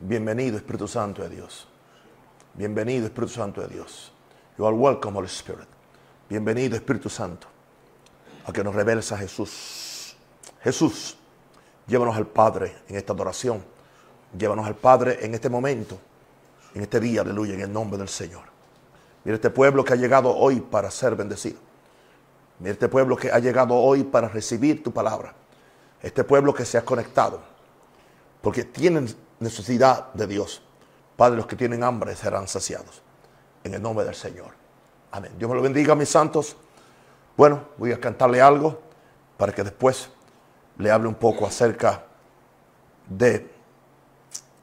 Bienvenido Espíritu Santo de Dios. Bienvenido Espíritu Santo de Dios. You are welcome, Holy Spirit. Bienvenido Espíritu Santo a que nos reveles a Jesús. Jesús, llévanos al Padre en esta adoración. Llévanos al Padre en este momento, en este día, aleluya, en el nombre del Señor. Mira este pueblo que ha llegado hoy para ser bendecido. Mira este pueblo que ha llegado hoy para recibir tu palabra. Este pueblo que se ha conectado. Porque tienen necesidad de Dios. Padre, los que tienen hambre serán saciados. En el nombre del Señor. Amén. Dios me lo bendiga, mis santos. Bueno, voy a cantarle algo para que después le hable un poco acerca de,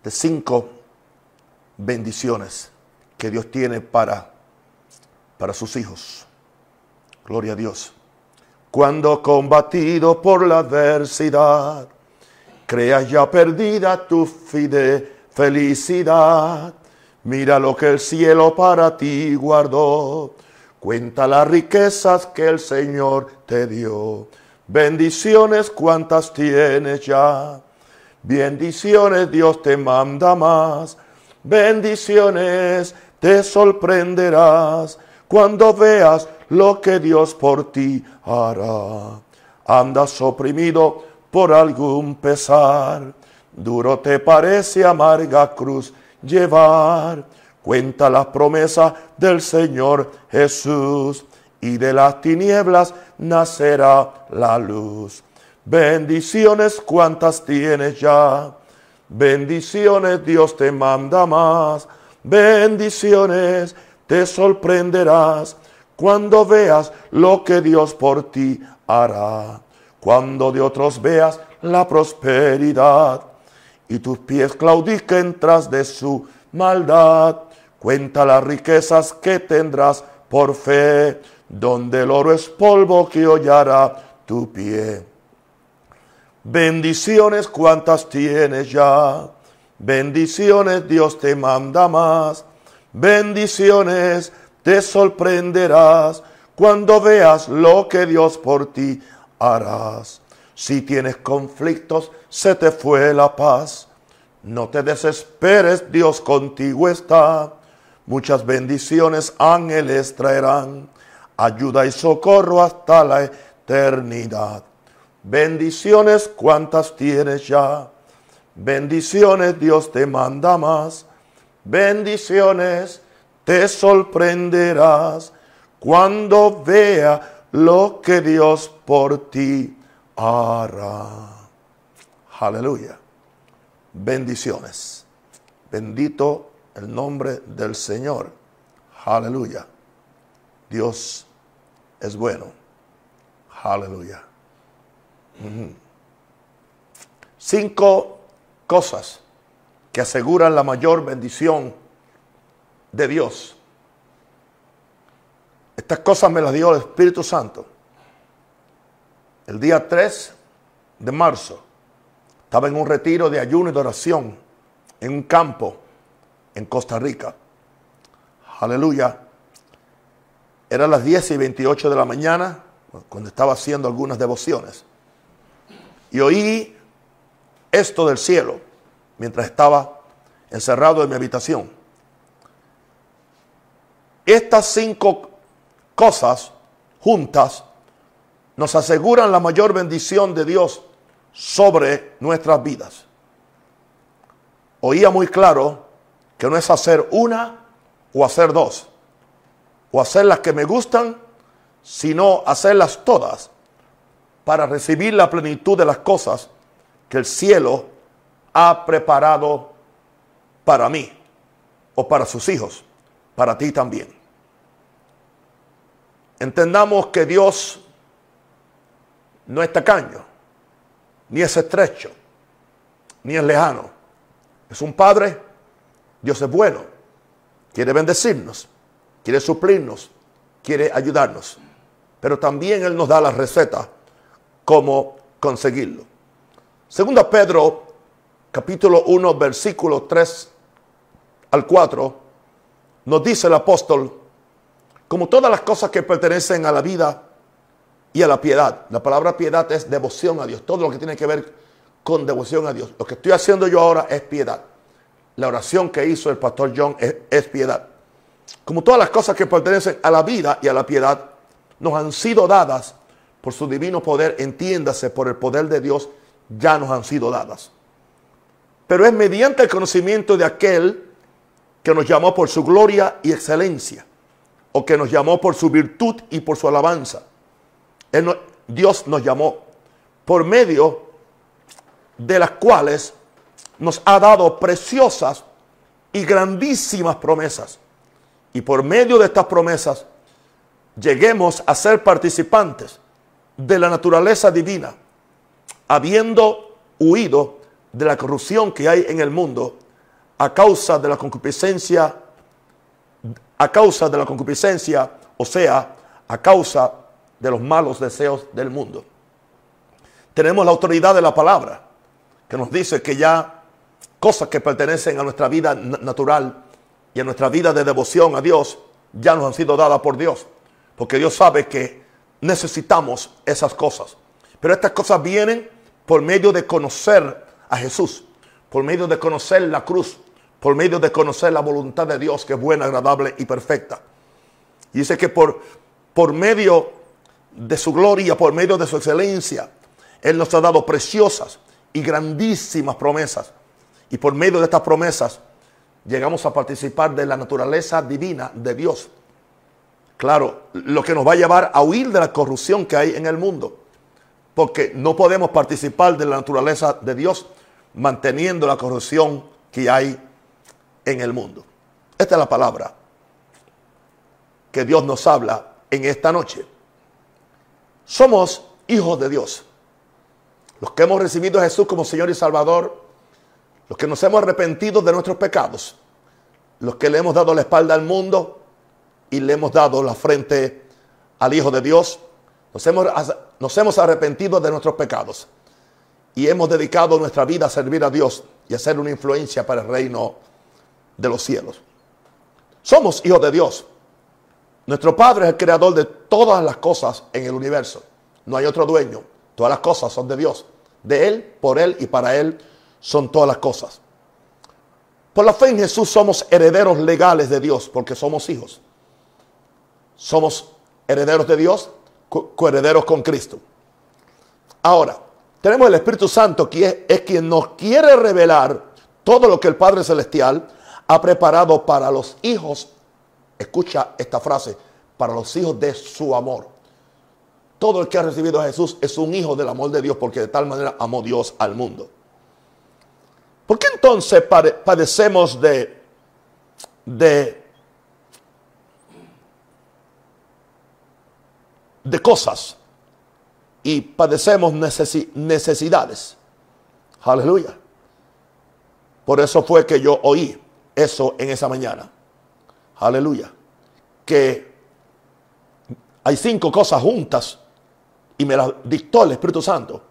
de cinco bendiciones que Dios tiene para, para sus hijos. Gloria a Dios. Cuando combatido por la adversidad, creas ya perdida tu fide felicidad. Mira lo que el cielo para ti guardó. Cuenta las riquezas que el Señor te dio. Bendiciones cuantas tienes ya. Bendiciones Dios te manda más. Bendiciones te sorprenderás cuando veas lo que Dios por ti hará. Andas oprimido por algún pesar. Duro te parece amarga cruz llevar. Cuenta las promesas del Señor Jesús y de las tinieblas nacerá la luz. Bendiciones cuantas tienes ya. Bendiciones Dios te manda más. Bendiciones te sorprenderás cuando veas lo que Dios por ti hará. Cuando de otros veas la prosperidad y tus pies claudiquen tras de su maldad. Cuenta las riquezas que tendrás por fe, donde el oro es polvo que hollará tu pie. Bendiciones cuantas tienes ya, bendiciones Dios te manda más, bendiciones te sorprenderás cuando veas lo que Dios por ti harás. Si tienes conflictos, se te fue la paz. No te desesperes, Dios contigo está. Muchas bendiciones ángeles traerán, ayuda y socorro hasta la eternidad. Bendiciones cuantas tienes ya. Bendiciones Dios te manda más. Bendiciones te sorprenderás cuando vea lo que Dios por ti hará. Aleluya. Bendiciones. Bendito el nombre del Señor. Aleluya. Dios es bueno. Aleluya. Cinco cosas que aseguran la mayor bendición de Dios. Estas cosas me las dio el Espíritu Santo. El día 3 de marzo estaba en un retiro de ayuno y de oración en un campo en Costa Rica. Aleluya. Era las 10 y 28 de la mañana cuando estaba haciendo algunas devociones. Y oí esto del cielo mientras estaba encerrado en mi habitación. Estas cinco cosas juntas nos aseguran la mayor bendición de Dios sobre nuestras vidas. Oía muy claro que no es hacer una o hacer dos, o hacer las que me gustan, sino hacerlas todas para recibir la plenitud de las cosas que el cielo ha preparado para mí o para sus hijos, para ti también. Entendamos que Dios no es tacaño, ni es estrecho, ni es lejano. Es un Padre, Dios es bueno, quiere bendecirnos, quiere suplirnos, quiere ayudarnos. Pero también Él nos da la receta cómo conseguirlo. Segunda Pedro, capítulo 1, versículo 3 al 4, nos dice el apóstol, como todas las cosas que pertenecen a la vida y a la piedad. La palabra piedad es devoción a Dios, todo lo que tiene que ver con devoción a Dios. Lo que estoy haciendo yo ahora es piedad. la oración que hizo el pastor John es, piedad. Como todas las cosas que pertenecen a la vida y a la piedad, nos han sido dadas por su divino poder, entiéndase, por el poder de Dios, ya nos han sido dadas. Pero es mediante el conocimiento de aquel que nos llamó por su gloria y excelencia, o que nos llamó por su virtud y por su alabanza. Dios nos llamó por medio de las cuales nos ha dado preciosas y grandísimas promesas. Y por medio de estas promesas lleguemos a ser participantes de la naturaleza divina, habiendo huido de la corrupción que hay en el mundo a causa de la concupiscencia, a causa de la concupiscencia, o sea, a causa de los malos deseos del mundo. Tenemos la autoridad de la palabra, que nos dice que ya cosas que pertenecen a nuestra vida natural y a nuestra vida de devoción a Dios ya nos han sido dadas por Dios. Porque Dios sabe que necesitamos esas cosas. Pero estas cosas vienen por medio de conocer a Jesús, por medio de conocer la cruz, por medio de conocer la voluntad de Dios que es buena, agradable y perfecta. Y dice que por, por medio de su gloria, por medio de su excelencia, Él nos ha dado preciosas y grandísimas promesas. Y por medio de estas promesas llegamos a participar de la naturaleza divina de Dios. Claro, lo que nos va a llevar a huir de la corrupción que hay en el mundo. Porque no podemos participar de la naturaleza de Dios manteniendo la corrupción que hay en el mundo. Esta es la palabra que Dios nos habla en esta noche. Somos hijos de Dios. Los que hemos recibido a Jesús como Señor y Salvador, los que nos hemos arrepentido de nuestros pecados, los que le hemos dado la espalda al mundo y le hemos dado la frente al Hijo de Dios, nos hemos, nos hemos arrepentido de nuestros pecados y hemos dedicado nuestra vida a servir a Dios y a ser una influencia para el reino de los cielos. Somos hijos de Dios. Nuestro Padre es el creador de todas las cosas en el universo. No hay otro dueño. Todas las cosas son de Dios. De Él, por Él y para Él son todas las cosas. Por la fe en Jesús somos herederos legales de Dios porque somos hijos. Somos herederos de Dios, coherederos con Cristo. Ahora, tenemos el Espíritu Santo que es, quien nos quiere revelar todo lo que el Padre Celestial ha preparado para los hijos, escucha esta frase, para los hijos de su amor. Todo el que ha recibido a Jesús es un hijo del amor de Dios porque de tal manera amó Dios al mundo. ¿Por qué entonces padecemos de, de, de cosas y padecemos necesidades. Aleluya. Por eso fue que yo oí eso en esa mañana. Aleluya. Que hay cinco cosas juntas y me las dictó el Espíritu Santo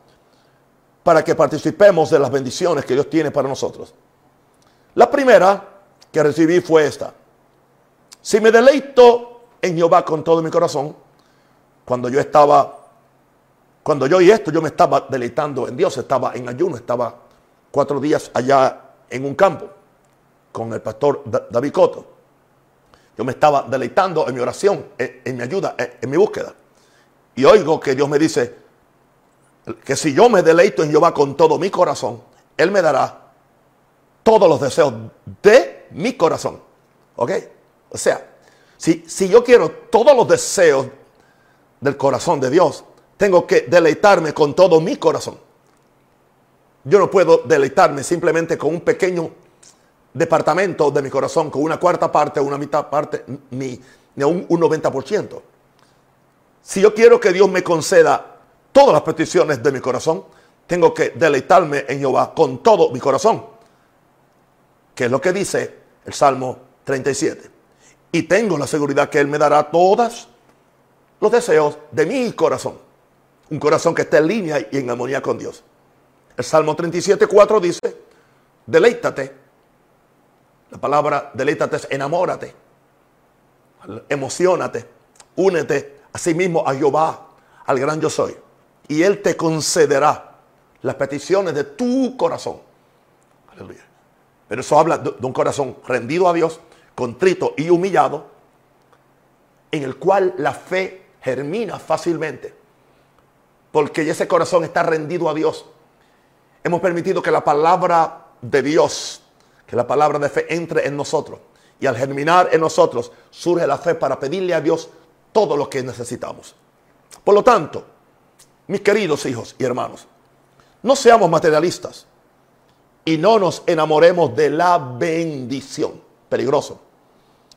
para que participemos de las bendiciones que Dios tiene para nosotros. La primera que recibí fue esta. Si me deleito en Jehová con todo mi corazón, cuando yo estaba cuando yo oí esto, yo me estaba deleitando en Dios, estaba en ayuno, estaba cuatro días allá en un campo con el pastor David Coto. Yo me estaba deleitando en mi oración, en, mi ayuda, en, mi búsqueda. Y oigo que Dios me dice que si yo me deleito en Jehová con todo mi corazón, Él me dará todos los deseos de mi corazón. ¿Ok? O sea, si, si yo quiero todos los deseos del corazón de Dios, tengo que deleitarme con todo mi corazón. Yo no puedo deleitarme simplemente con un pequeño departamento de mi corazón, con una cuarta parte, una mitad parte, ni, ni un, un 90%. Si yo quiero que Dios me conceda todas las peticiones de mi corazón, tengo que deleitarme en Jehová con todo mi corazón. Que es lo que dice el Salmo 37. Y tengo la seguridad que Él me dará todos los deseos de mi corazón. Un corazón que esté en línea y en armonía con Dios. El Salmo 37, 4 dice, deleítate. La palabra deleítate es enamórate, emocionate, únete a sí mismo a Jehová, al gran yo soy. Y Él te concederá las peticiones de tu corazón. Aleluya. Pero eso habla de un corazón rendido a Dios, contrito y humillado, en el cual la fe germina fácilmente. Porque ese corazón está rendido a Dios. Hemos permitido que la palabra de Dios, que la palabra de fe entre en nosotros. Y al germinar en nosotros surge la fe para pedirle a Dios todo lo que necesitamos. Por lo tanto, mis queridos hijos y hermanos, no seamos materialistas y no nos enamoremos de la bendición. Peligroso.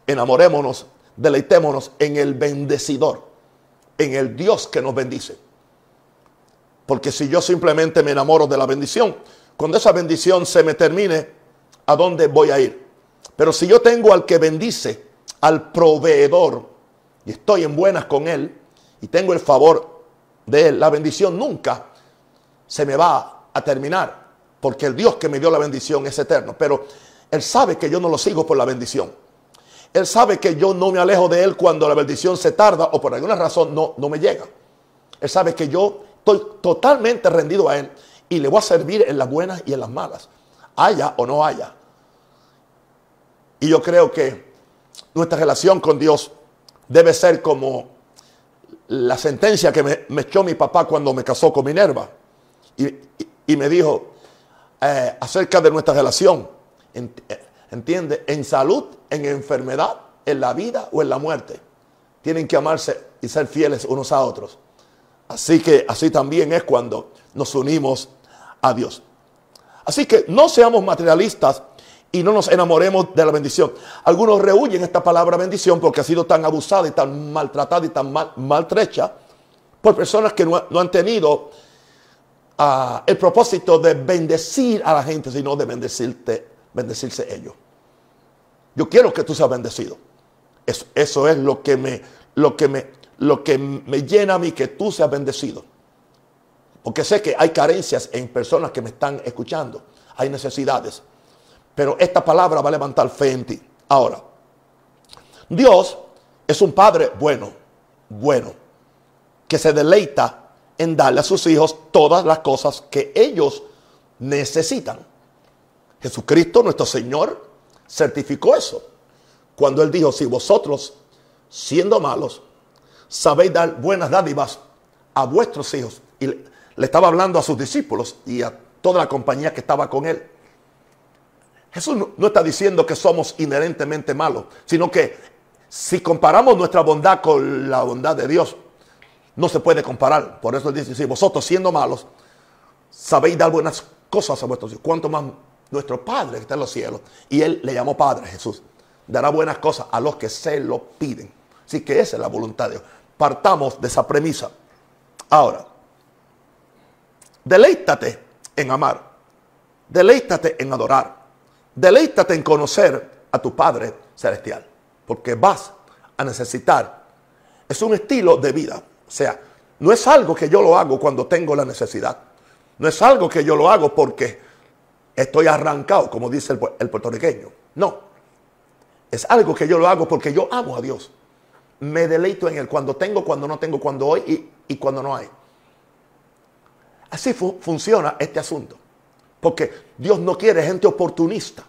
Enamorémonos, deleitémonos en el bendecidor, en el Dios que nos bendice. Porque si yo simplemente me enamoro de la bendición, cuando esa bendición se me termine, ¿a dónde voy a ir? Pero si yo tengo al que bendice, al proveedor, y estoy en buenas con él, y tengo el favor de él, la bendición nunca se me va a terminar, porque el Dios que me dio la bendición es eterno. Pero él sabe que yo no lo sigo por la bendición. Él sabe que yo no me alejo de él cuando la bendición se tarda o por alguna razón no, no me llega. Él sabe que yo estoy totalmente rendido a él y le voy a servir en las buenas y en las malas, haya o no haya. Y yo creo que nuestra relación con Dios debe ser como la sentencia que me, echó mi papá cuando me casó con Minerva. Y, me dijo eh, acerca de nuestra relación. Eh, ¿Entiende? En salud, en enfermedad, en la vida o en la muerte. Tienen que amarse y ser fieles unos a otros. Así que así también es cuando nos unimos a Dios. Así que no seamos materialistas y no nos enamoremos de la bendición. Algunos rehuyen esta palabra bendición porque ha sido tan abusada y tan maltratada y tan maltrecha por personas que no, han tenido ah, el propósito de bendecir a la gente, sino de bendecirte, bendecirse ellos. Yo quiero que tú seas bendecido. Eso, eso es lo que, me, lo, que me, lo que me llena a mí, que tú seas bendecido. Porque sé que hay carencias en personas que me están escuchando. Hay necesidades. Pero esta palabra va a levantar fe en ti. Ahora, Dios es un Padre bueno, bueno, que se deleita en darle a sus hijos todas las cosas que ellos necesitan. Jesucristo, nuestro Señor, certificó eso. Cuando Él dijo, si vosotros, siendo malos, sabéis dar buenas dádivas a vuestros hijos. Y le, estaba hablando a sus discípulos y a toda la compañía que estaba con Él. Jesús no, está diciendo que somos inherentemente malos, sino que si comparamos nuestra bondad con la bondad de Dios, no se puede comparar. Por eso dice, si vosotros siendo malos, sabéis dar buenas cosas a vuestros hijos, cuanto más nuestro Padre que está en los cielos, y Él le llamó Padre Jesús, dará buenas cosas a los que se lo piden. Así que esa es la voluntad de Dios. Partamos de esa premisa. Ahora, deleítate en amar, deleítate en adorar Deleítate en conocer a tu Padre Celestial, porque vas a necesitar. Es un estilo de vida. O sea, no es algo que yo lo hago cuando tengo la necesidad. No es algo que yo lo hago porque estoy arrancado, como dice el, puertorriqueño. No. Es algo que yo lo hago porque yo amo a Dios. Me deleito en Él cuando tengo, cuando no tengo, cuando hoy y, cuando no hay. Así funciona este asunto. Porque Dios no quiere gente oportunista.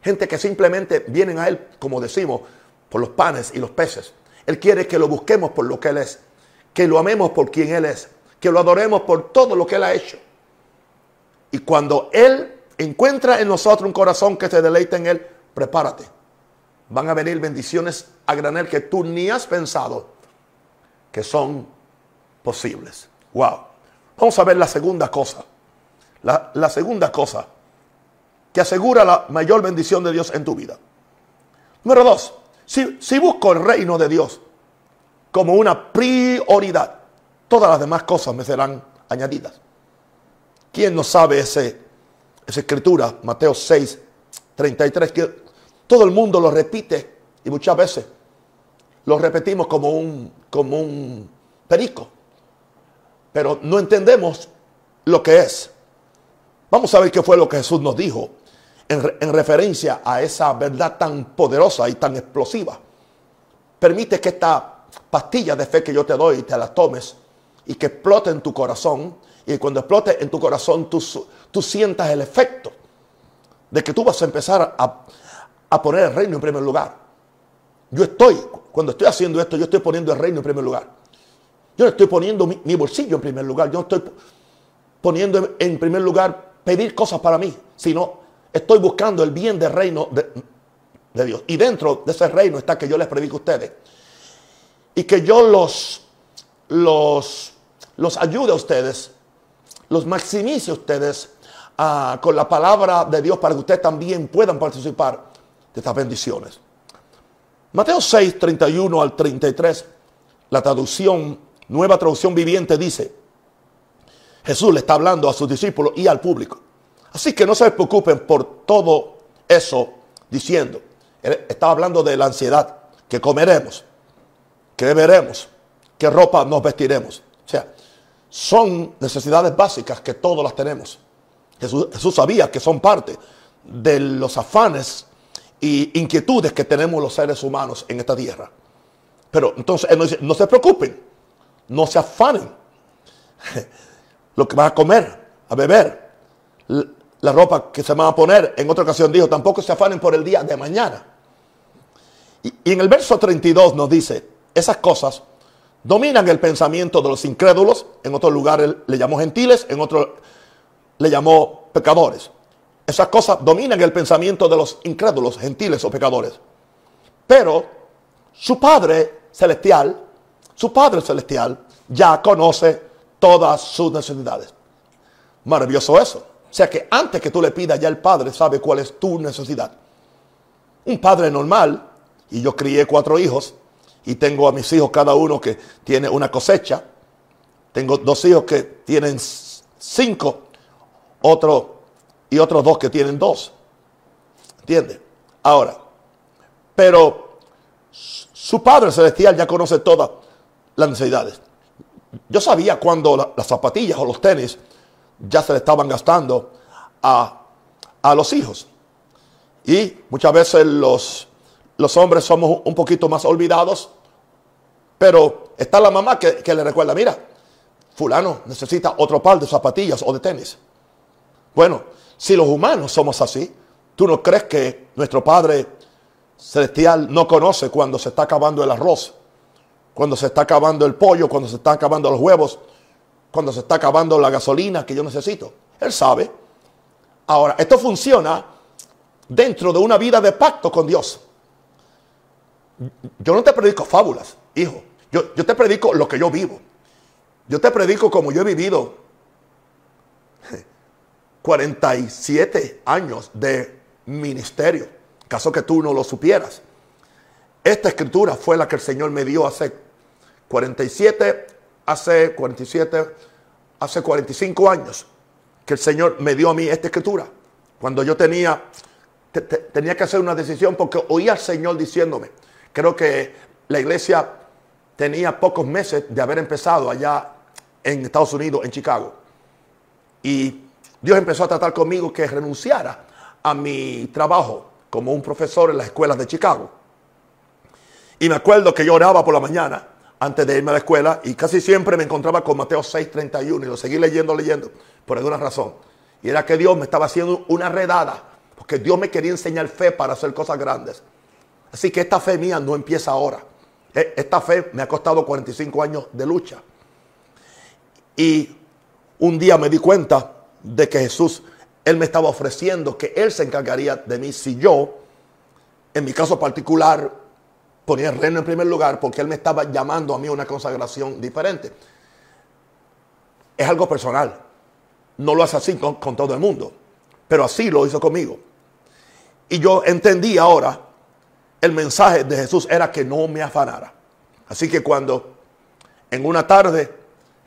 Gente que simplemente vienen a Él, como decimos, por los panes y los peces. Él quiere que lo busquemos por lo que Él es. Que lo amemos por quien Él es. Que lo adoremos por todo lo que Él ha hecho. Y cuando Él encuentra en nosotros un corazón que se deleita en Él, prepárate. Van a venir bendiciones a granel que tú ni has pensado que son posibles. Wow. Vamos a ver la segunda cosa. La, segunda cosa que asegura la mayor bendición de Dios en tu vida. Número dos, si, busco el reino de Dios como una prioridad, todas las demás cosas me serán añadidas. ¿Quién no sabe ese, esa escritura? Mateo 6, 33, que todo el mundo lo repite y muchas veces lo repetimos como un, como un perico, pero no entendemos lo que es. Vamos a ver qué fue lo que Jesús nos dijo en, referencia a esa verdad tan poderosa y tan explosiva. Permite que esta pastilla de fe que yo te doy te la tomes y que explote en tu corazón. Y cuando explote en tu corazón tú sientas el efecto de que tú vas a empezar a, poner el reino en primer lugar. Yo estoy, cuando estoy haciendo esto, yo estoy poniendo el reino en primer lugar. Yo no estoy poniendo mi, bolsillo en primer lugar. Yo no estoy poniendo en, primer lugar pedir cosas para mí, sino estoy buscando el bien del reino de, Dios. Y dentro de ese reino está que yo les predico a ustedes. Y que yo los, los, los ayude a ustedes, los maximice a ustedes ah, con la palabra de Dios para que ustedes también puedan participar de estas bendiciones. Mateo 6, 31 al 33, la traducción, nueva traducción viviente dice, Jesús le está hablando a sus discípulos y al público. Así que no se preocupen por todo eso diciendo. estaba hablando de la ansiedad, que comeremos, que beberemos, qué ropa nos vestiremos. O sea, son necesidades básicas que todos las tenemos. Jesús, sabía que son parte de los afanes y inquietudes que tenemos los seres humanos en esta tierra. Pero entonces Él nos no se preocupen, no se afanen. Lo que van a comer, a beber, la ropa que se van a poner. En otra ocasión dijo, tampoco se afanen por el día de mañana. Y, en el verso 32 nos dice, esas cosas dominan el pensamiento de los incrédulos, en otros lugares le llamó gentiles, en otros le llamó pecadores. Esas cosas dominan el pensamiento de los incrédulos, gentiles o pecadores. Pero su Padre Celestial, su Padre Celestial ya conoce todas sus necesidades. Maravilloso eso. O sea que antes que tú le pidas, ya el Padre sabe cuál es tu necesidad. Un padre normal, y yo crié cuatro hijos, y tengo a mis hijos cada uno que tiene una cosecha. Tengo dos hijos que tienen cinco, otro y otros dos que tienen dos. ¿Entiende? Ahora, pero su Padre Celestial ya conoce todas las necesidades. Yo sabía cuando las zapatillas o los tenis ya se le estaban gastando a, a los hijos. Y muchas veces los, los hombres somos un poquito más olvidados pero está la mamá que, le recuerda, mira, fulano necesita otro par de zapatillas o de tenis. Bueno, si los humanos somos así, ¿tú no crees que nuestro Padre Celestial no conoce cuando se está acabando el arroz, cuando se está acabando el pollo, cuando se está acabando los huevos, cuando se está acabando la gasolina que yo necesito? Él sabe. Ahora, esto funciona dentro de una vida de pacto con Dios. Yo no te predico fábulas, hijo. Yo, te predico lo que yo vivo. Yo te predico como yo he vivido 47 años de ministerio. Caso que tú no lo supieras. Esta escritura fue la que el Señor me dio hace 47, hace 47, hace 45 años que el Señor me dio a mí esta escritura. Cuando yo tenía, tenía que hacer una decisión porque oía al Señor diciéndome, creo que la iglesia tenía pocos meses de haber empezado allá en Estados Unidos, en Chicago. Y Dios empezó a tratar conmigo que renunciara a mi trabajo como un profesor en las escuelas de Chicago. Y me acuerdo que yo oraba por la mañana antes de irme a la escuela y casi siempre me encontraba con Mateo 6:31 y lo seguí leyendo, leyendo, por alguna razón. Y era que Dios me estaba haciendo una redada, porque Dios me quería enseñar fe para hacer cosas grandes. Así que esta fe mía no empieza ahora. E, esta fe me ha costado 45 años de lucha. Y un día me di cuenta de que Jesús, Él me estaba ofreciendo que Él se encargaría de mí si yo, en mi caso particular, ponía el reino en primer lugar porque Él me estaba llamando a mí a una consagración diferente. Es algo personal. No lo hace así con, todo el mundo, pero así lo hizo conmigo. Y yo entendí ahora el mensaje de Jesús era que no me afanara. Así que cuando en una tarde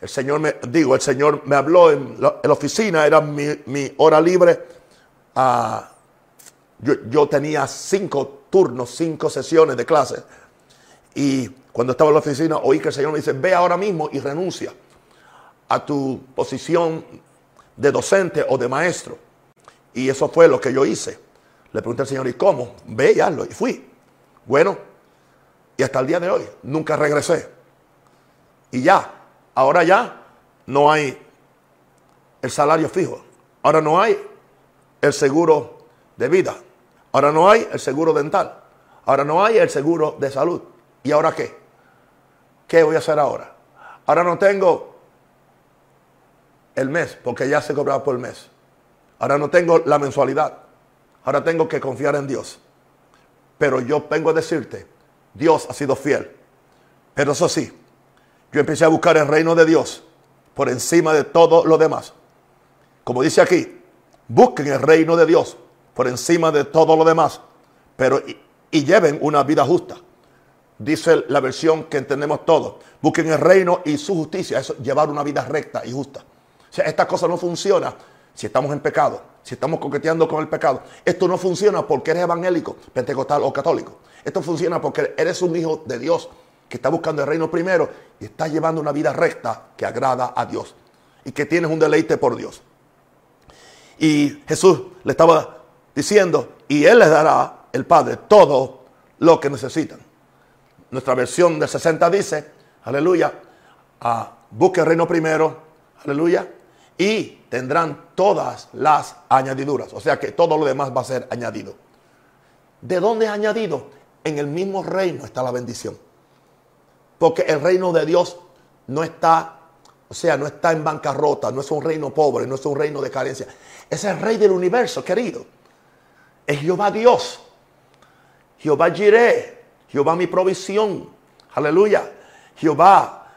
el Señor me, digo, el Señor me habló en la, oficina, era mi, hora libre. Ah, yo, tenía cinco turnos, cinco sesiones de clase. Y cuando estaba en la oficina, oí que el Señor me dice, ve ahora mismo y renuncia a tu posición de docente o de maestro. Y eso fue lo que yo hice. Le pregunté al Señor, ¿y cómo? Ve y hazlo. Y fui. Bueno, y hasta el día de hoy nunca regresé. Y ya, ahora ya no hay el salario fijo. Ahora no hay el seguro de vida. Ahora no hay el seguro dental. Ahora no hay el seguro de salud. ¿Y ahora qué? ¿Qué voy a hacer ahora? Ahora no tengo el mes, porque ya se cobraba por el mes. Ahora no tengo la mensualidad. Ahora tengo que confiar en Dios. Pero yo vengo a decirte, Dios ha sido fiel. Pero eso sí, yo empecé a buscar el reino de Dios por encima de todo lo demás. Como dice aquí, busquen el reino de Dios por encima de todo lo demás, pero y, y lleven una vida justa. Dice la versión que entendemos todos. Busquen el reino y su justicia. Eso, llevar una vida recta y justa. O sea, esta cosa no funciona si estamos en pecado, si estamos coqueteando con el pecado. Esto no funciona porque eres evangélico, pentecostal o católico. Esto funciona porque eres un hijo de Dios que está buscando el reino primero y está llevando una vida recta que agrada a Dios y que tienes un deleite por Dios. Y Jesús le estaba diciendo, y Él les dará, el Padre, todo lo que necesitan. Nuestra versión del 60 dice, aleluya, ah, busque el reino primero, aleluya, y tendrán todas las añadiduras. O sea que todo lo demás va a ser añadido. ¿De dónde es añadido? En el mismo reino está la bendición. Porque el reino de Dios no está, o sea, no está en bancarrota, no es un reino pobre, no es un reino de carencia. Es el rey del universo, querido. Es Jehová Dios. Jehová Jireh. Jehová mi provisión. Aleluya. Jehová,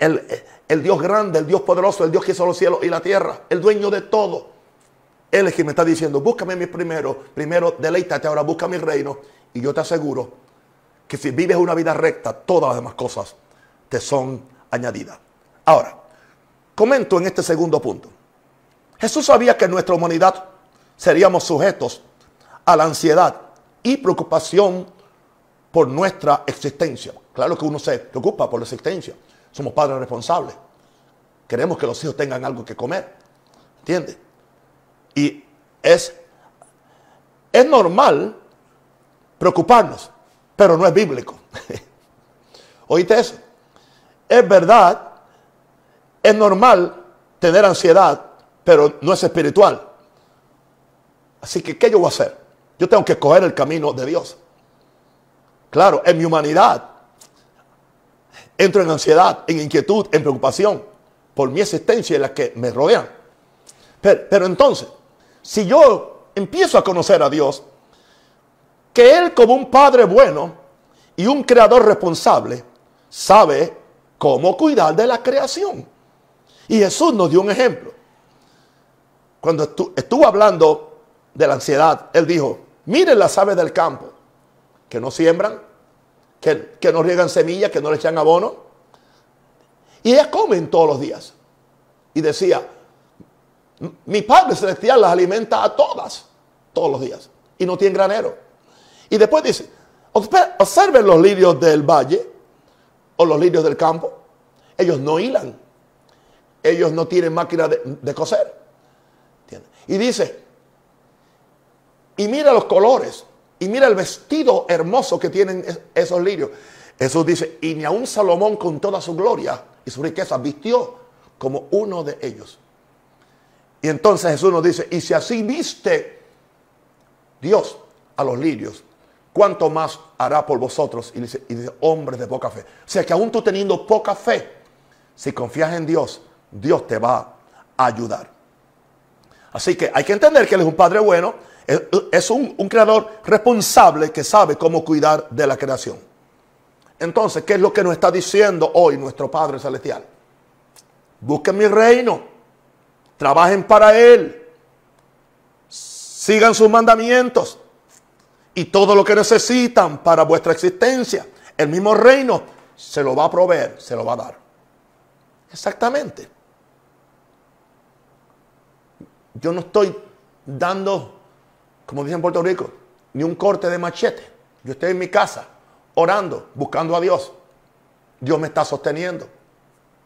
el, Dios grande, el Dios poderoso, el Dios que hizo los cielos y la tierra, el dueño de todo. Él es quien me está diciendo, búscame mi primero, primero deleítate, ahora busca mi reino. Y yo te aseguro que si vives una vida recta, todas las demás cosas te son añadidas. Ahora, comento en este segundo punto. Jesús sabía que nuestra humanidad seríamos sujetos a la ansiedad y preocupación por nuestra existencia. Claro que uno se preocupa por la existencia. Somos padres responsables. Queremos que los hijos tengan algo que comer. ¿Entiendes? Y es, es normal preocuparnos, pero no es bíblico. ¿Oíste eso? Es verdad, es normal tener ansiedad, pero no es espiritual. Así que, ¿qué yo voy a hacer? Yo tengo que escoger el camino de Dios. Claro, en mi humanidad entro en ansiedad, en inquietud, en preocupación por mi existencia y las que me rodean. Pero, pero, entonces, si yo empiezo a conocer a Dios, que Él como un Padre bueno y un Creador responsable, sabe cómo cuidar de la creación. Y Jesús nos dio un ejemplo. Cuando estuvo hablando de la ansiedad, Él dijo, miren las aves del campo, que no siembran, que, que no riegan semillas, que no le echan abono. Y ellas comen todos los días. Y decía, mi Padre Celestial las alimenta a todas, todos los días. Y no tiene granero. Y después dice, observen los lirios del valle o los lirios del campo. Ellos no hilan. Ellos no tienen máquina de, coser. Y dice, y mira los colores. Y mira el vestido hermoso que tienen esos lirios. Jesús dice, y ni aun Salomón con toda su gloria y su riqueza vistió como uno de ellos. Y entonces Jesús nos dice, y si así viste Dios a los lirios, ¿cuánto más hará por vosotros? Y dice, y hombres de poca fe. O sea que aún tú teniendo poca fe, si confías en Dios, Dios te va a ayudar. Así que hay que entender que Él es un Padre bueno, es un, un creador responsable que sabe cómo cuidar de la creación. Entonces, ¿qué es lo que nos está diciendo hoy nuestro Padre Celestial? Busquen mi reino, trabajen para Él, sigan sus mandamientos y todo lo que necesitan para vuestra existencia, el mismo reino se lo va a proveer, se lo va a dar. Exactamente. Yo no estoy dando, como dicen en Puerto Rico, ni un corte de machete. Yo estoy en mi casa orando, buscando a Dios. Dios me está sosteniendo.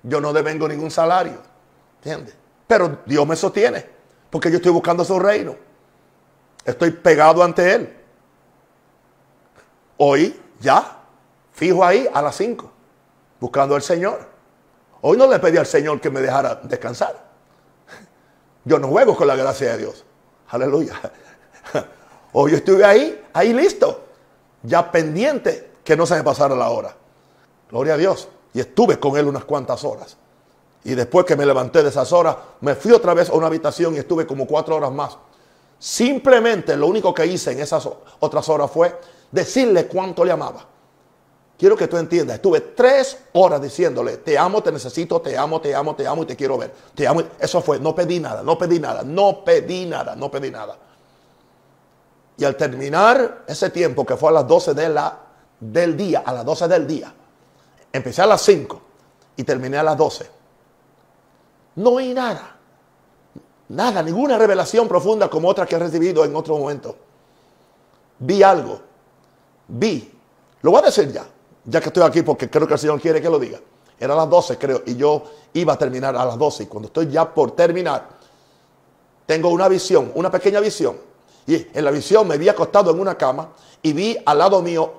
Yo no devengo ningún salario. ¿Entiendes? Pero Dios me sostiene. Porque yo estoy buscando su reino. Estoy pegado ante Él. Hoy ya, fijo ahí a las 5, buscando al Señor. Hoy no le pedí al Señor que me dejara descansar. Yo no juego con la gracia de Dios. Aleluya. O yo estuve ahí, ahí listo, ya pendiente que no se me pasara la hora. Gloria a Dios. Y estuve con él unas cuantas horas. Y después que me levanté de esas horas, me fui otra vez a una habitación y estuve como cuatro horas más. Simplemente lo único que hice en esas otras horas fue decirle cuánto le amaba. Quiero que tú entiendas, estuve tres horas diciéndole, te amo, te necesito, te amo, te amo, te amo y te quiero ver. Te amo. Eso fue, no pedí nada, no pedí nada, no pedí nada, no pedí nada. Y al terminar ese tiempo, que fue a las 12 de la, del día, a las 12 del día, empecé a las 5 y terminé a las 12 no oí nada. Nada, ninguna revelación profunda como otra que he recibido en otro momento. Vi algo. Vi. Lo voy a decir ya, ya que estoy aquí porque creo que el Señor quiere que lo diga. Era a las 12 creo y yo iba a terminar a las 12 y cuando estoy ya por terminar, tengo una visión, una pequeña visión. Y en la visión me vi acostado en una cama y vi al lado mío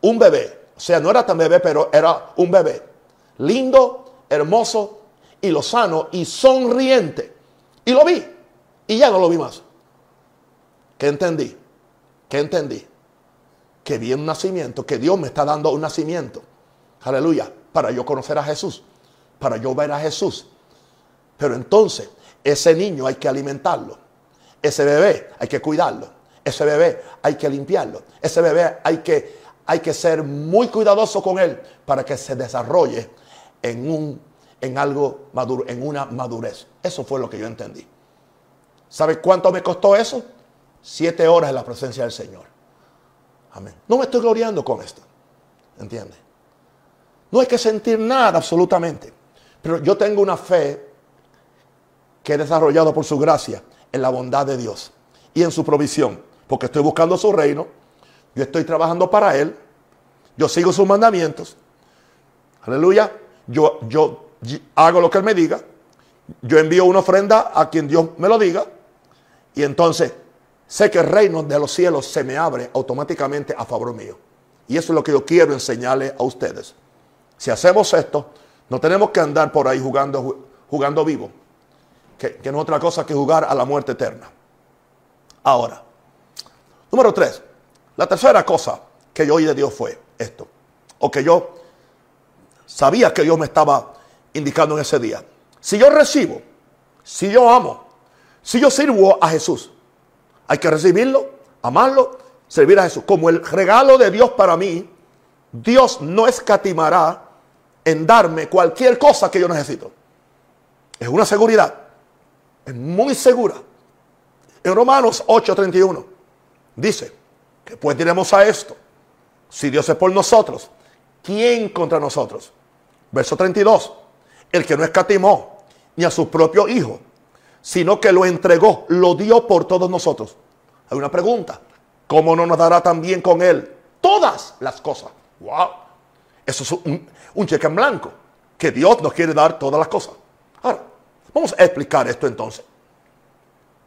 un bebé. O sea, no era tan bebé, pero era un bebé. Lindo, hermoso, y lo sano y sonriente. Y lo vi. Y ya no lo vi más. ¿Qué entendí? ¿Qué entendí? Que vi un nacimiento, que Dios me está dando un nacimiento. Aleluya. Para yo conocer a Jesús. Para yo ver a Jesús. Pero entonces, ese niño hay que alimentarlo. Ese bebé hay que cuidarlo. Ese bebé hay que limpiarlo. Ese bebé hay que, hay que ser muy cuidadoso con él para que se desarrolle en un en algo maduro, en una madurez. Eso fue lo que yo entendí. ¿Sabe cuánto me costó eso? Siete horas en la presencia del Señor. Amén. No me estoy gloriando con esto. ¿Entiende? No hay que sentir nada absolutamente. Pero yo tengo una fe que he desarrollado por su gracia en la bondad de Dios y en su provisión. Porque estoy buscando su reino. Yo estoy trabajando para Él. Yo sigo sus mandamientos. Aleluya. Yo, yo hago lo que Él me diga, yo envío una ofrenda a quien Dios me lo diga, y entonces sé que el reino de los cielos se me abre automáticamente a favor mío. Y eso es lo que yo quiero enseñarle a ustedes. Si hacemos esto, no tenemos que andar por ahí jugando, jugando vivo, que, no es otra cosa que jugar a la muerte eterna. Ahora, número tres, la tercera cosa que yo oí de Dios fue esto, o que yo sabía que Dios me estaba indicando en ese día. Si yo recibo, si yo amo, si yo sirvo a Jesús, hay que recibirlo, amarlo, servir a Jesús. Como el regalo de Dios para mí, Dios no escatimará en darme cualquier cosa que yo necesito. Es una seguridad. Es muy segura. En Romanos 8:31 dice que pues diremos a esto, si Dios es por nosotros, ¿quién contra nosotros? Verso 32 el que no escatimó ni a su propio hijo, sino que lo entregó, lo dio por todos nosotros. Hay una pregunta, ¿cómo no nos dará también con él todas las cosas? ¡Wow! Eso es un, un cheque en blanco, que Dios nos quiere dar todas las cosas. Ahora, vamos a explicar esto entonces.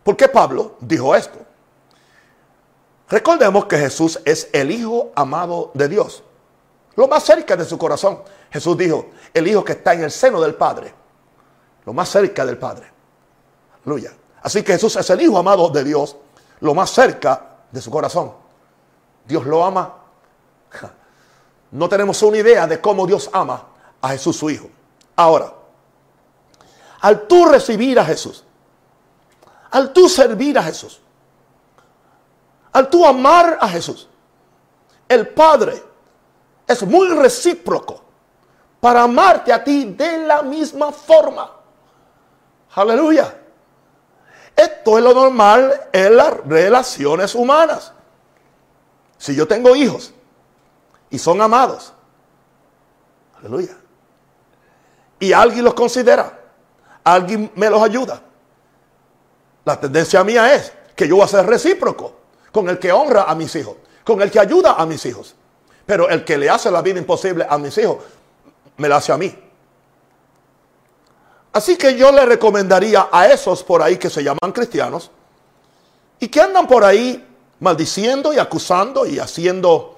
¿Por qué Pablo dijo esto? Recordemos que Jesús es el Hijo amado de Dios, lo más cerca de su corazón. Jesús dijo, el Hijo que está en el seno del Padre, lo más cerca del Padre. Aleluya. Así que Jesús es el Hijo amado de Dios, lo más cerca de su corazón. Dios lo ama. No tenemos una idea de cómo Dios ama a Jesús su Hijo. Ahora, al tú recibir a Jesús, al tú servir a Jesús, al tú amar a Jesús, el Padre es muy recíproco para amarte a ti de la misma forma. Aleluya. Esto es lo normal en las relaciones humanas. Si yo tengo hijos y son amados, aleluya, y alguien los considera, alguien me los ayuda, la tendencia mía es que yo voy a ser recíproco con el que honra a mis hijos, con el que ayuda a mis hijos. Pero el que le hace la vida imposible a mis hijos, me la hace a mí. Así que yo le recomendaría a esos por ahí que se llaman cristianos y que andan por ahí maldiciendo y acusando y haciendo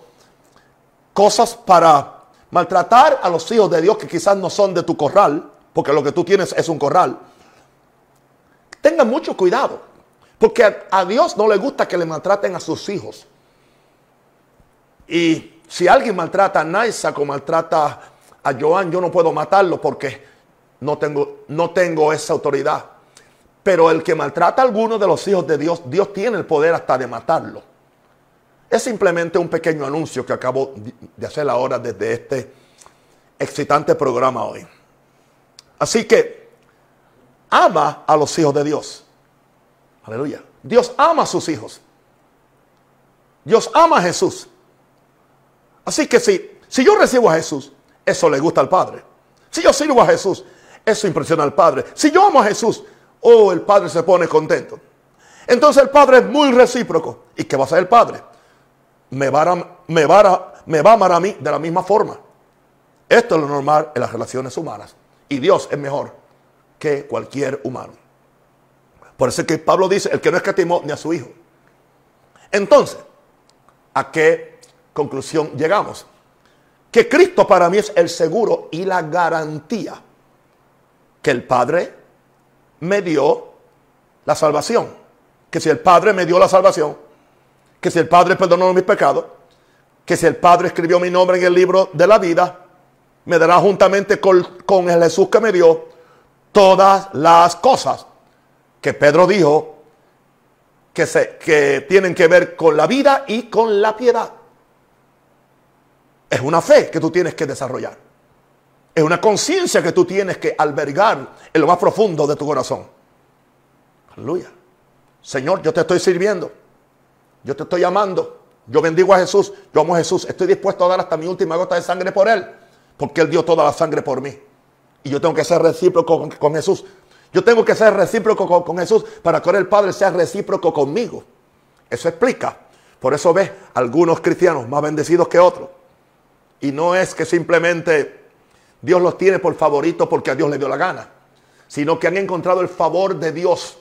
cosas para maltratar a los hijos de Dios que quizás no son de tu corral, porque lo que tú tienes es un corral. Tengan mucho cuidado, Porque a, Dios no le gusta que le maltraten a sus hijos. Y si alguien maltrata a Naisa o maltrata a Joan, yo no puedo matarlo porque no tengo, no tengo esa autoridad. Pero el que maltrata a alguno de los hijos de Dios, Dios tiene el poder hasta de matarlo. Es simplemente un pequeño anuncio que acabo de hacer ahora desde este excitante programa hoy. Así que ama a los hijos de Dios. Aleluya. Dios ama a sus hijos. Dios ama a Jesús. Así que si, si yo recibo a Jesús, eso le gusta al Padre. Si yo sirvo a Jesús, eso impresiona al Padre. Si yo amo a Jesús, oh, el Padre se pone contento. Entonces el Padre es muy recíproco. ¿Y qué va a hacer el Padre? Me va me va me va a amar a mí de la misma forma. Esto es lo normal en las relaciones humanas. Y Dios es mejor que cualquier humano. Por eso es que Pablo dice, el que no escatimó ni a su hijo. Entonces, ¿a qué conclusión llegamos? Que Cristo para mí es el seguro y la garantía que el Padre me dio la salvación. Que si el Padre me dio la salvación, que si el Padre perdonó mis pecados, que si el Padre escribió mi nombre en el libro de la vida, me dará juntamente con, el Jesús que me dio todas las cosas que Pedro dijo que, se, que tienen que ver con la vida y con la piedad. Es una fe que tú tienes que desarrollar. Es una conciencia que tú tienes que albergar en lo más profundo de tu corazón. Aleluya. Señor, yo te estoy sirviendo. Yo te estoy amando. Yo bendigo a Jesús. Yo amo a Jesús. Estoy dispuesto a dar hasta mi última gota de sangre por Él. Porque Él dio toda la sangre por mí. Y yo tengo que ser recíproco con, Jesús. Yo tengo que ser recíproco con, Jesús para que el Padre sea recíproco conmigo. Eso explica. Por eso ves algunos cristianos más bendecidos que otros. Y no es que simplemente Dios los tiene por favorito porque a Dios le dio la gana. Sino que han encontrado el favor de Dios.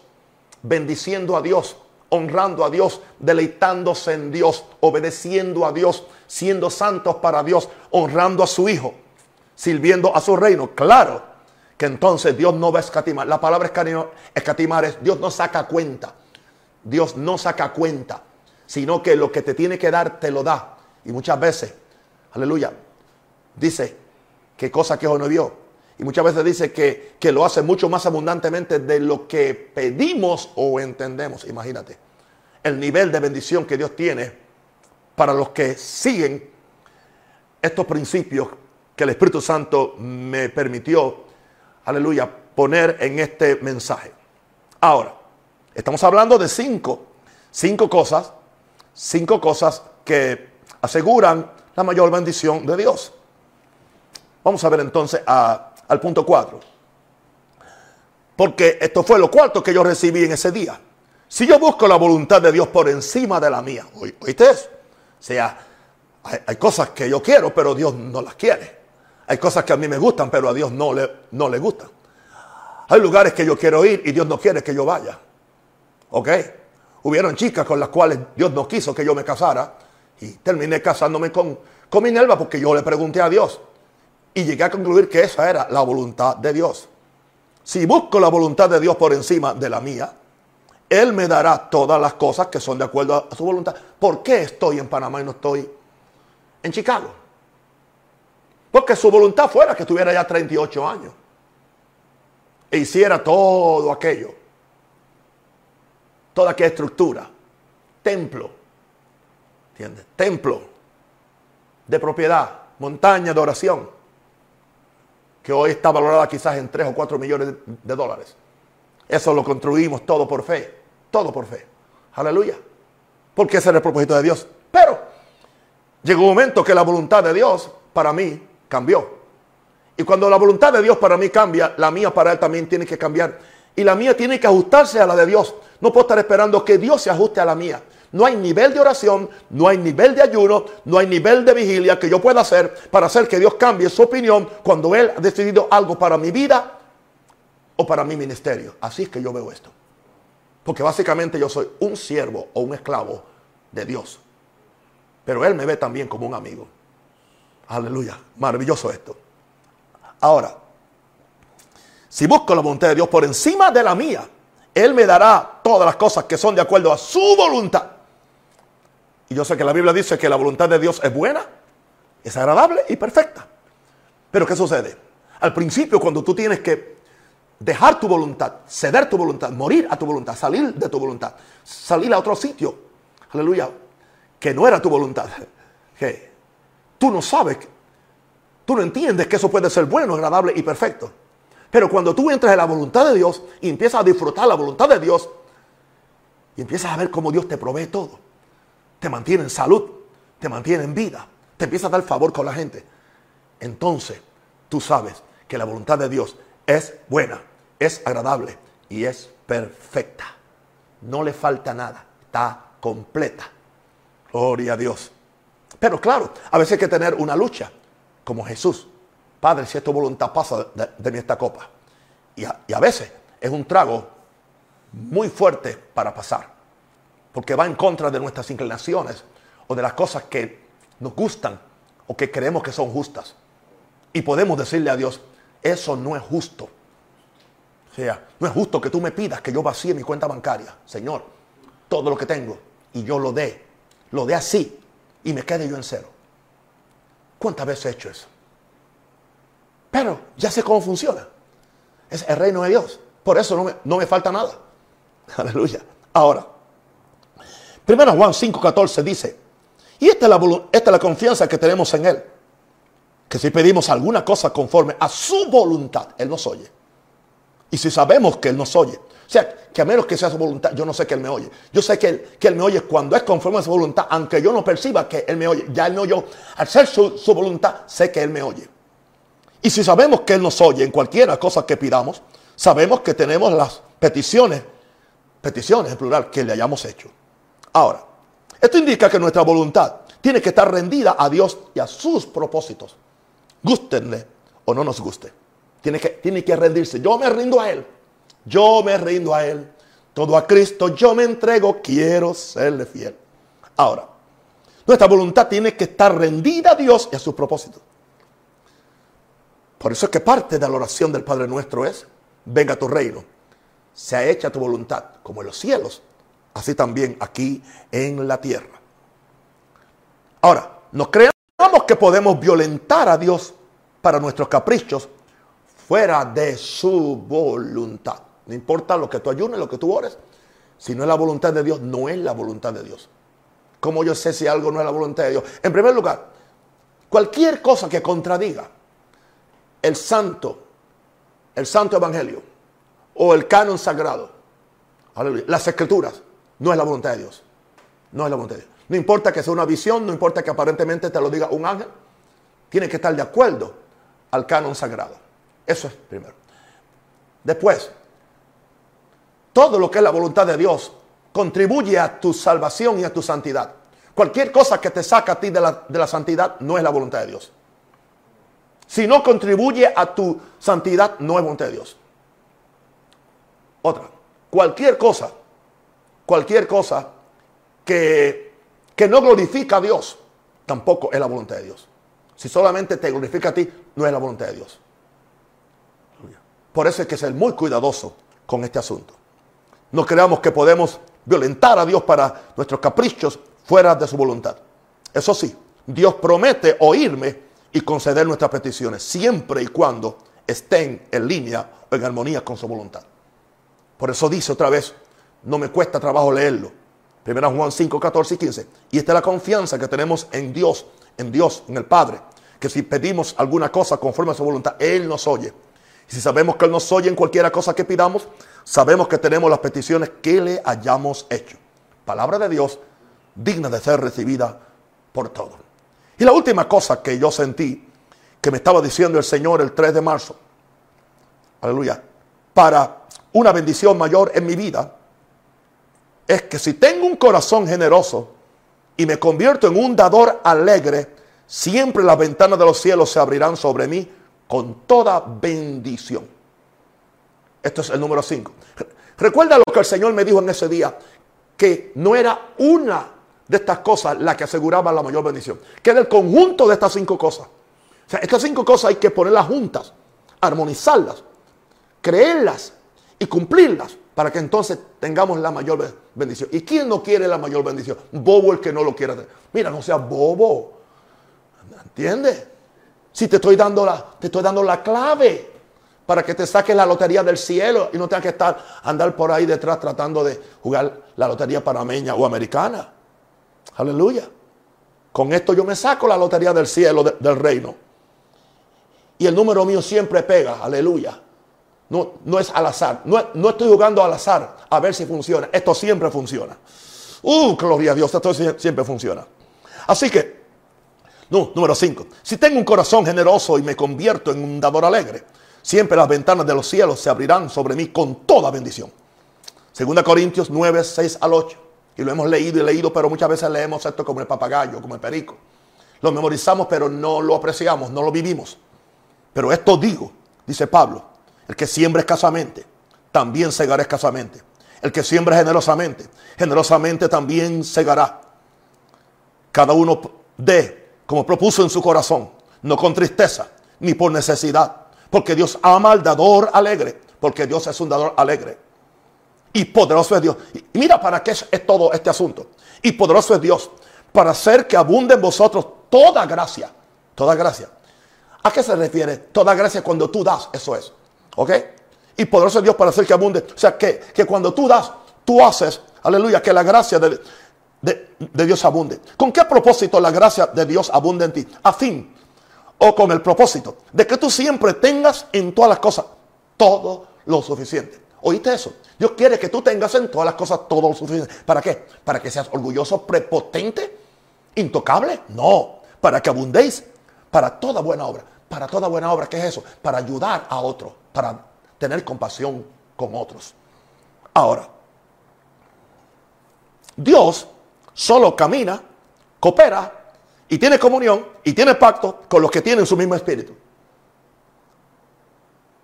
Bendiciendo a Dios. Honrando a Dios. Deleitándose en Dios. Obedeciendo a Dios. Siendo santos para Dios. Honrando a su Hijo sirviendo a su reino, claro que entonces Dios no va a escatimar. La palabra escatimar es Dios no saca cuenta. Dios no saca cuenta, sino que lo que te tiene que dar te lo da. Y muchas veces, aleluya, dice que cosa que no vio. Y muchas veces dice que, que lo hace mucho más abundantemente de lo que pedimos o entendemos. Imagínate el nivel de bendición que Dios tiene para los que siguen estos principios que el Espíritu Santo me permitió, aleluya, poner en este mensaje. Ahora, estamos hablando de cinco, cinco cosas, cinco cosas que aseguran la mayor bendición de Dios. Vamos a ver entonces al punto cuatro. Porque esto fue lo cuarto que yo recibí en ese día. Si yo busco la voluntad de Dios por encima de la mía, ¿oíste eso? O sea, hay, hay cosas que yo quiero, pero Dios no las quiere. Hay cosas que a mí me gustan, pero a Dios no le, no le gustan. Hay lugares que yo quiero ir y Dios no quiere que yo vaya. ¿Ok? Hubieron chicas con las cuales Dios no quiso que yo me casara y terminé casándome con, con Minerva porque yo le pregunté a Dios y llegué a concluir que esa era la voluntad de Dios. Si busco la voluntad de Dios por encima de la mía, Él me dará todas las cosas que son de acuerdo a su voluntad. ¿Por qué estoy en Panamá y no estoy en Chicago? Porque su voluntad fuera que tuviera ya 38 años. E hiciera todo aquello. Toda aquella estructura. Templo. ¿Entiendes? Templo de propiedad. Montaña de oración. Que hoy está valorada quizás en 3 o 4 millones de dólares. Eso lo construimos todo por fe. Todo por fe. Aleluya. Porque ese era el propósito de Dios. Pero llegó un momento que la voluntad de Dios para mí cambió. Y cuando la voluntad de Dios para mí cambia, la mía para Él también tiene que cambiar. Y la mía tiene que ajustarse a la de Dios. No puedo estar esperando que Dios se ajuste a la mía. No hay nivel de oración, no hay nivel de ayuno, no hay nivel de vigilia que yo pueda hacer para hacer que Dios cambie su opinión cuando Él ha decidido algo para mi vida o para mi ministerio. Así es que yo veo esto. Porque básicamente yo soy un siervo o un esclavo de Dios. Pero Él me ve también como un amigo. Aleluya. Maravilloso esto. Ahora, si busco la voluntad de Dios por encima de la mía, Él me dará todas las cosas que son de acuerdo a su voluntad. Y yo sé que la Biblia dice que la voluntad de Dios es buena, es agradable y perfecta. Pero ¿qué sucede? Al principio, cuando tú tienes que dejar tu voluntad, ceder tu voluntad, morir a tu voluntad, salir de tu voluntad, salir a otro sitio, aleluya, que no era tu voluntad, tú no sabes, tú no entiendes que eso puede ser bueno, agradable y perfecto. Pero cuando tú entras en la voluntad de Dios y empiezas a disfrutar la voluntad de Dios, y empiezas a ver cómo Dios te provee todo, te mantiene en salud, te mantiene en vida, te empieza a dar favor con la gente, entonces tú sabes que la voluntad de Dios es buena, es agradable y es perfecta. No le falta nada, está completa. Gloria a Dios. Pero claro, a veces hay que tener una lucha, como Jesús. Padre, si es tu voluntad, pasa de, mí esta copa. Y y a veces es un trago muy fuerte para pasar, porque va en contra de nuestras inclinaciones o de las cosas que nos gustan o que creemos que son justas. Y podemos decirle a Dios, eso no es justo. O sea, no es justo que tú me pidas que yo vacíe mi cuenta bancaria. Señor, todo lo que tengo y yo lo dé, lo dé así y me quede yo en cero. ¿Cuántas veces he hecho eso? Pero ya sé cómo funciona. Es el reino de Dios. Por eso no me, no me falta nada. Aleluya. Ahora, primero Juan 5:14 dice, y esta es, la, esta es la confianza que tenemos en Él, que si pedimos alguna cosa conforme a su voluntad, Él nos oye. Y si sabemos que Él nos oye, sea, que a menos que sea su voluntad, yo no sé que Él me oye. Yo sé que Él, que él me oye cuando es conforme a su voluntad, aunque yo no perciba que Él me oye. Ya Él no yo, al ser su, su voluntad, sé que Él me oye. Y si sabemos que Él nos oye en cualquiera cosa que pidamos, sabemos que tenemos las peticiones, peticiones en plural, que le hayamos hecho. Ahora, esto indica que nuestra voluntad tiene que estar rendida a Dios y a sus propósitos gustenle o no nos guste. Tiene que, tiene que rendirse. Yo me rindo a Él. Yo me rindo a Él. Todo a Cristo yo me entrego. Quiero serle fiel. Ahora, nuestra voluntad tiene que estar rendida a Dios y a sus propósitos. Por eso es que parte de la oración del Padre nuestro es, venga tu reino, sea hecha tu voluntad, como en los cielos, así también aquí en la tierra. Ahora, no crean que podemos violentar a Dios para nuestros caprichos fuera de su voluntad. No importa lo que tú ayunes, lo que tú ores. Si no es la voluntad de Dios, no es la voluntad de Dios. ¿Cómo yo sé si algo no es la voluntad de Dios? En primer lugar, cualquier cosa que contradiga el santo, el santo evangelio o el canon sagrado, las escrituras, no es la voluntad de Dios. No es la voluntad de Dios. No importa que sea una visión, no importa que aparentemente te lo diga un ángel, tiene que estar de acuerdo al canon sagrado. Eso es primero. Después, todo lo que es la voluntad de Dios contribuye a tu salvación y a tu santidad. Cualquier cosa que te saca a ti de la, de la santidad no es la voluntad de Dios. Si no contribuye a tu santidad, no es voluntad de Dios. Otra, cualquier cosa, cualquier cosa que que no glorifica a Dios, tampoco es la voluntad de Dios. Si solamente te glorifica a ti, no es la voluntad de Dios. Por eso hay que ser muy cuidadoso con este asunto. No creamos que podemos violentar a Dios para nuestros caprichos fuera de su voluntad. Eso sí, Dios promete oírme y conceder nuestras peticiones, siempre y cuando estén en línea o en armonía con su voluntad. Por eso dice otra vez, no me cuesta trabajo leerlo. Primera Juan 5, 14 y 15. Y esta es la confianza que tenemos en Dios, en Dios, en el Padre. Que si pedimos alguna cosa conforme a su voluntad, Él nos oye. Y si sabemos que Él nos oye en cualquier cosa que pidamos, sabemos que tenemos las peticiones que le hayamos hecho. Palabra de Dios digna de ser recibida por todos. Y la última cosa que yo sentí, que me estaba diciendo el Señor el 3 de marzo, aleluya, para una bendición mayor en mi vida, es que si tengo un corazón generoso y me convierto en un dador alegre, siempre las ventanas de los cielos se abrirán sobre mí con toda bendición. Esto es el número 5. Recuerda lo que el Señor me dijo en ese día, que no era una de estas cosas la que aseguraba la mayor bendición, que era el conjunto de estas cinco cosas. O sea, estas cinco cosas hay que ponerlas juntas, armonizarlas, creerlas y cumplirlas para que entonces tengamos la mayor bendición. ¿Y quién no quiere la mayor bendición? Bobo el que no lo quiera. Mira, no sea bobo. ¿Entiendes? Si te estoy dando la, te estoy dando la clave para que te saques la lotería del cielo y no tengas que estar andar por ahí detrás tratando de jugar la lotería panameña o americana. Aleluya. Con esto yo me saco la lotería del cielo, del reino. Y el número mío siempre pega. Aleluya. No, no es al azar. No, no, estoy jugando al azar a ver si funciona. Esto siempre funciona. Uh, gloria a Dios. Esto siempre funciona. Así que, no, número 5. Si tengo un corazón generoso y me convierto en un dador alegre, siempre las ventanas de los cielos se abrirán sobre mí con toda bendición. Segunda Corintios 9, 6 al 8. Y lo hemos leído y leído, pero muchas veces leemos esto como el papagayo, como el perico. Lo memorizamos, pero no lo apreciamos, no lo vivimos. Pero esto digo, dice Pablo, el que siembra escasamente, también segará escasamente. El que siembra generosamente, generosamente también segará. Cada uno dé como propuso en su corazón, no con tristeza ni por necesidad, porque Dios ama al dador alegre, porque Dios es un dador alegre. Y poderoso es Dios. Mira para qué es, todo este asunto. Y poderoso es Dios para hacer que abunde en vosotros toda gracia. Toda gracia. ¿A qué se refiere? Toda gracia cuando tú das, eso es. ¿Ok? Y poderoso es Dios para hacer que abunde. O sea, que, que cuando tú das, tú haces, aleluya, que la gracia de, de, Dios abunde. ¿Con qué propósito la gracia de Dios abunde en ti? A fin, o con el propósito de que tú siempre tengas en todas las cosas todo lo suficiente. ¿Oíste eso? Dios quiere que tú tengas en todas las cosas todo lo suficiente. ¿Para qué? ¿Para que seas orgulloso, prepotente, intocable? No, para que abundéis para toda buena obra. Para toda buena obra, ¿qué es eso? Para ayudar a otro, para tener compasión con otros. Ahora, Dios solo camina, coopera y tiene comunión y tiene pacto con los que tienen su mismo espíritu.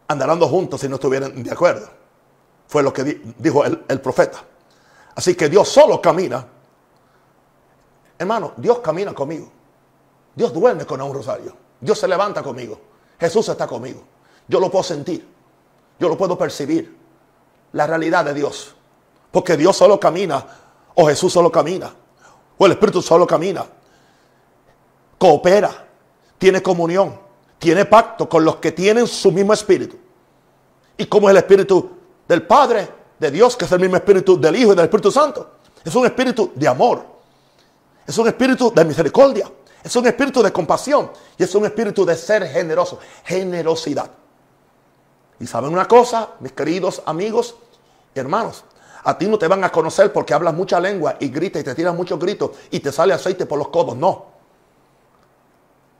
Andarán juntos si no estuvieran de acuerdo. Fue lo que dijo el, el profeta. Así que Dios solo camina. Hermano, Dios camina conmigo. Dios duerme con un rosario. Dios se levanta conmigo. Jesús está conmigo. Yo lo puedo sentir. Yo lo puedo percibir. La realidad de Dios. Porque Dios solo camina. O Jesús solo camina. O el Espíritu solo camina. Coopera. Tiene comunión. Tiene pacto con los que tienen su mismo espíritu. ¿Y cómo es el espíritu del Padre, de Dios, que es el mismo espíritu del Hijo y del Espíritu Santo. Es un espíritu de amor. Es un espíritu de misericordia. Es un espíritu de compasión. Y es un espíritu de ser generoso. Generosidad. Y saben una cosa, mis queridos amigos y hermanos. A ti no te van a conocer porque hablas mucha lengua y gritas y te tiras muchos gritos y te sale aceite por los codos. No.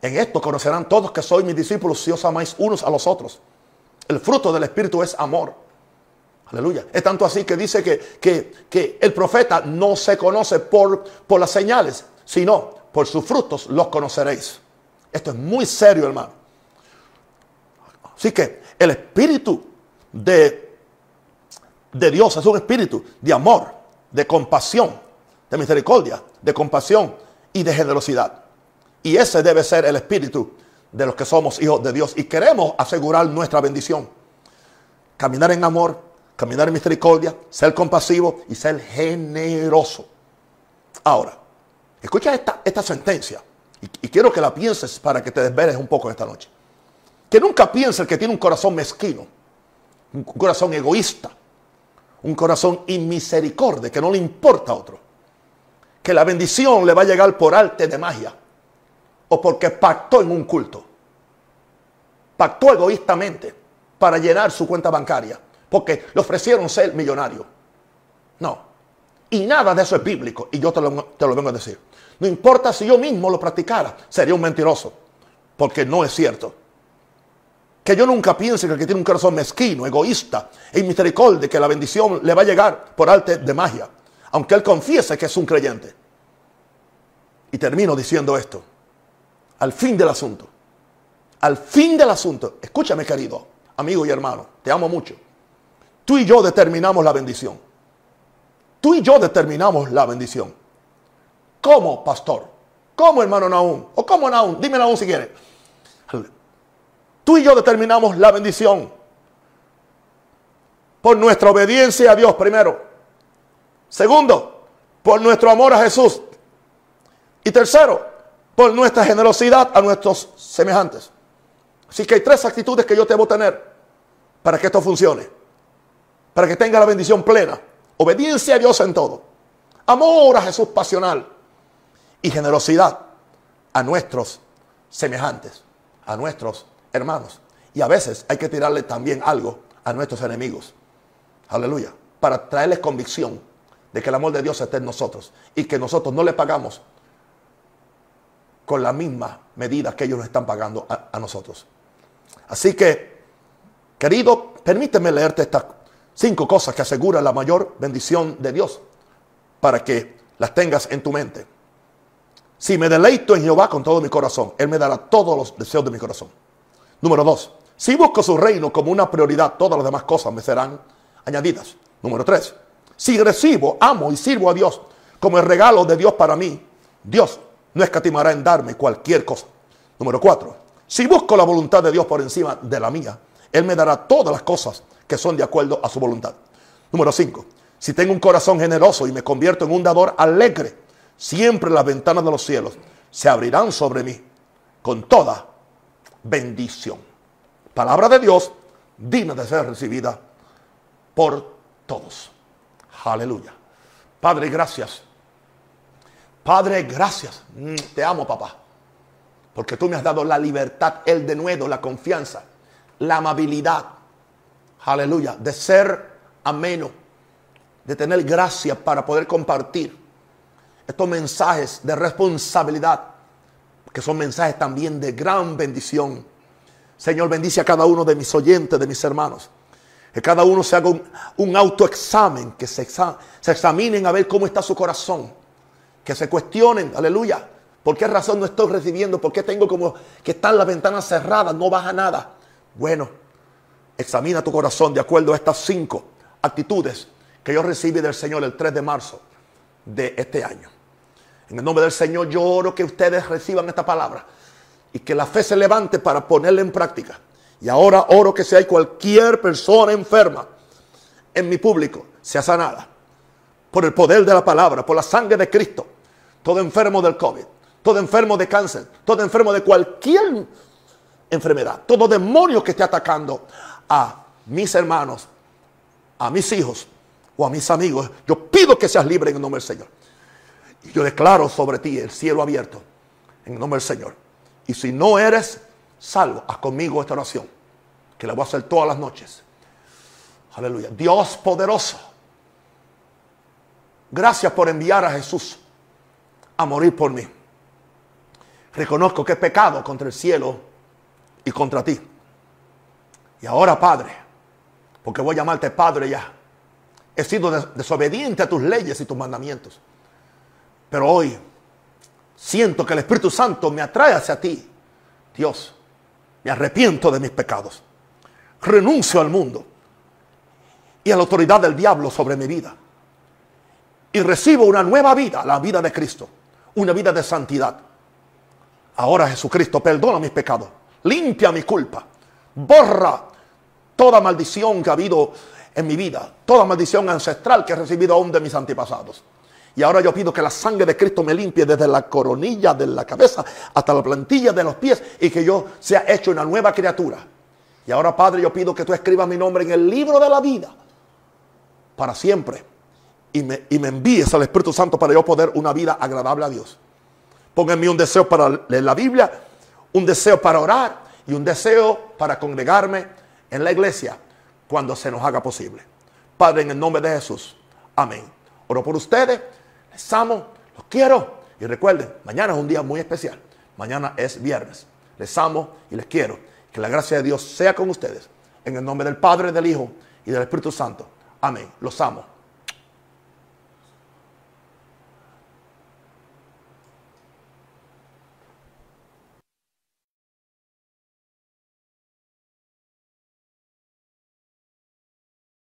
En esto conocerán todos que sois mis discípulos si os amáis unos a los otros. El fruto del Espíritu es amor. Aleluya. Es tanto así que dice que, que, el profeta no se conoce por, por las señales, sino por sus frutos los conoceréis. Esto es muy serio, hermano. Así que el espíritu de, de Dios es un espíritu de amor, de compasión, de misericordia, de compasión y de generosidad. Y ese debe ser el espíritu de los que somos hijos de Dios y queremos asegurar nuestra bendición. Caminar en amor, caminar en misericordia, ser compasivo y ser generoso. Ahora, escucha esta, esta sentencia y, quiero que la pienses para que te desveles un poco esta noche. Que nunca pienses que tiene un corazón mezquino, un corazón egoísta, un corazón inmisericordia, que no le importa a otro. Que la bendición le va a llegar por arte de magia o porque pactó en un culto. Pactó egoístamente para llenar su cuenta bancaria porque le ofrecieron ser millonario. No. Y nada de eso es bíblico. Y yo te lo, te lo vengo a decir. No importa si yo mismo lo practicara, sería un mentiroso. Porque no es cierto. Que yo nunca piense que el que tiene un corazón mezquino, egoísta e inmisericordia, que la bendición le va a llegar por arte de magia. Aunque él confiese que es un creyente. Y termino diciendo esto. Al fin del asunto. Al fin del asunto. Escúchame, querido amigo y hermano. Te amo mucho. Tú y yo determinamos la bendición. Tú y yo determinamos la bendición. ¿Cómo, pastor? ¿Cómo, hermano Naúm? ¿O cómo, Naúm? Dime, Naúm, si quieres. Tú y yo determinamos la bendición. por nuestra obediencia a Dios primero. Segundo, por nuestro amor a Jesús. Y tercero, por nuestra generosidad a nuestros semejantes. Así que hay tres actitudes que yo debo tener para que esto funcione. Para que tenga la bendición plena. Obediencia a Dios en todo. Amor a Jesús pasional. Y generosidad a nuestros semejantes, a nuestros hermanos. Y a veces hay que tirarle también algo a nuestros enemigos. Aleluya. Para traerles convicción de que el amor de Dios está en nosotros y que nosotros no le pagamos con la misma medida que ellos nos están pagando a, nosotros. Así que, querido, permíteme leerte estas cinco cosas que aseguran la mayor bendición de Dios para que las tengas en tu mente. Si me deleito en Jehová con todo mi corazón, Él me dará todos los deseos de mi corazón. Número dos, si busco su reino como una prioridad, todas las demás cosas me serán añadidas. Número tres, si recibo, amo y sirvo a Dios como el regalo de Dios para mí, Dios no escatimará en darme cualquier cosa. Número cuatro, si busco la voluntad de Dios por encima de la mía, Él me dará todas las cosas que son de acuerdo a su voluntad. Número cinco, si tengo un corazón generoso y me convierto en un dador alegre, siempre las ventanas de los cielos se abrirán sobre mí con toda bendición. Palabra de Dios digna de ser recibida por todos. Aleluya. Padre, gracias. Padre, gracias. Mm, te amo, papá. Porque tú me has dado la libertad, el denuedo, la confianza, la amabilidad. Aleluya. De ser ameno. De tener gracia para poder compartir estos mensajes de responsabilidad. Que son mensajes también de gran bendición. Señor, bendice a cada uno de mis oyentes, de mis hermanos. Que cada uno se haga un, autoexamen, que se, se examinen a ver cómo está su corazón. Que se cuestionen, aleluya. ¿Por qué razón no estoy recibiendo? ¿Por qué tengo como que están las ventanas cerradas? No baja nada. Bueno, examina tu corazón de acuerdo a estas cinco actitudes que yo recibí del Señor el 3 de marzo de este año. En el nombre del Señor yo oro que ustedes reciban esta palabra y que la fe se levante para ponerla en práctica. Y ahora oro que si hay cualquier persona enferma en mi público, sea sanada. Por el poder de la palabra, por la sangre de Cristo. Todo enfermo del COVID, todo enfermo de cáncer, todo enfermo de cualquier enfermedad, todo demonio que esté atacando a mis hermanos, a mis hijos o a mis amigos, yo pido que seas libre en el nombre del Señor. Y yo declaro sobre ti el cielo abierto en el nombre del Señor. Y si no eres salvo, haz conmigo esta oración, que la voy a hacer todas las noches. Aleluya. Dios poderoso, gracias por enviar a Jesús a morir por mí. Reconozco que he pecado contra el cielo y contra ti. Y ahora, Padre, porque voy a llamarte Padre ya, he sido desobediente a tus leyes y tus mandamientos. Pero hoy siento que el Espíritu Santo me atrae hacia ti. Dios, me arrepiento de mis pecados. Renuncio al mundo y a la autoridad del diablo sobre mi vida. Y recibo una nueva vida, la vida de Cristo. Una vida de santidad. Ahora Jesucristo perdona mis pecados. Limpia mi culpa. Borra toda maldición que ha habido en mi vida. Toda maldición ancestral que he recibido aún de mis antepasados. Y ahora yo pido que la sangre de Cristo me limpie desde la coronilla de la cabeza hasta la plantilla de los pies y que yo sea hecho una nueva criatura. Y ahora, Padre, yo pido que tú escribas mi nombre en el libro de la vida para siempre. Y me, envíes al Espíritu Santo para yo poder una vida agradable a Dios. Pónganme un deseo para leer la Biblia, un deseo para orar y un deseo para congregarme en la iglesia cuando se nos haga posible. Padre, en el nombre de Jesús. Amén. Oro por ustedes les amo, los quiero. Y recuerden, mañana es un día muy especial. Mañana es viernes. Les amo y les quiero. Que la gracia de Dios sea con ustedes. En el nombre del Padre, del Hijo y del Espíritu Santo. Amén. Los amo.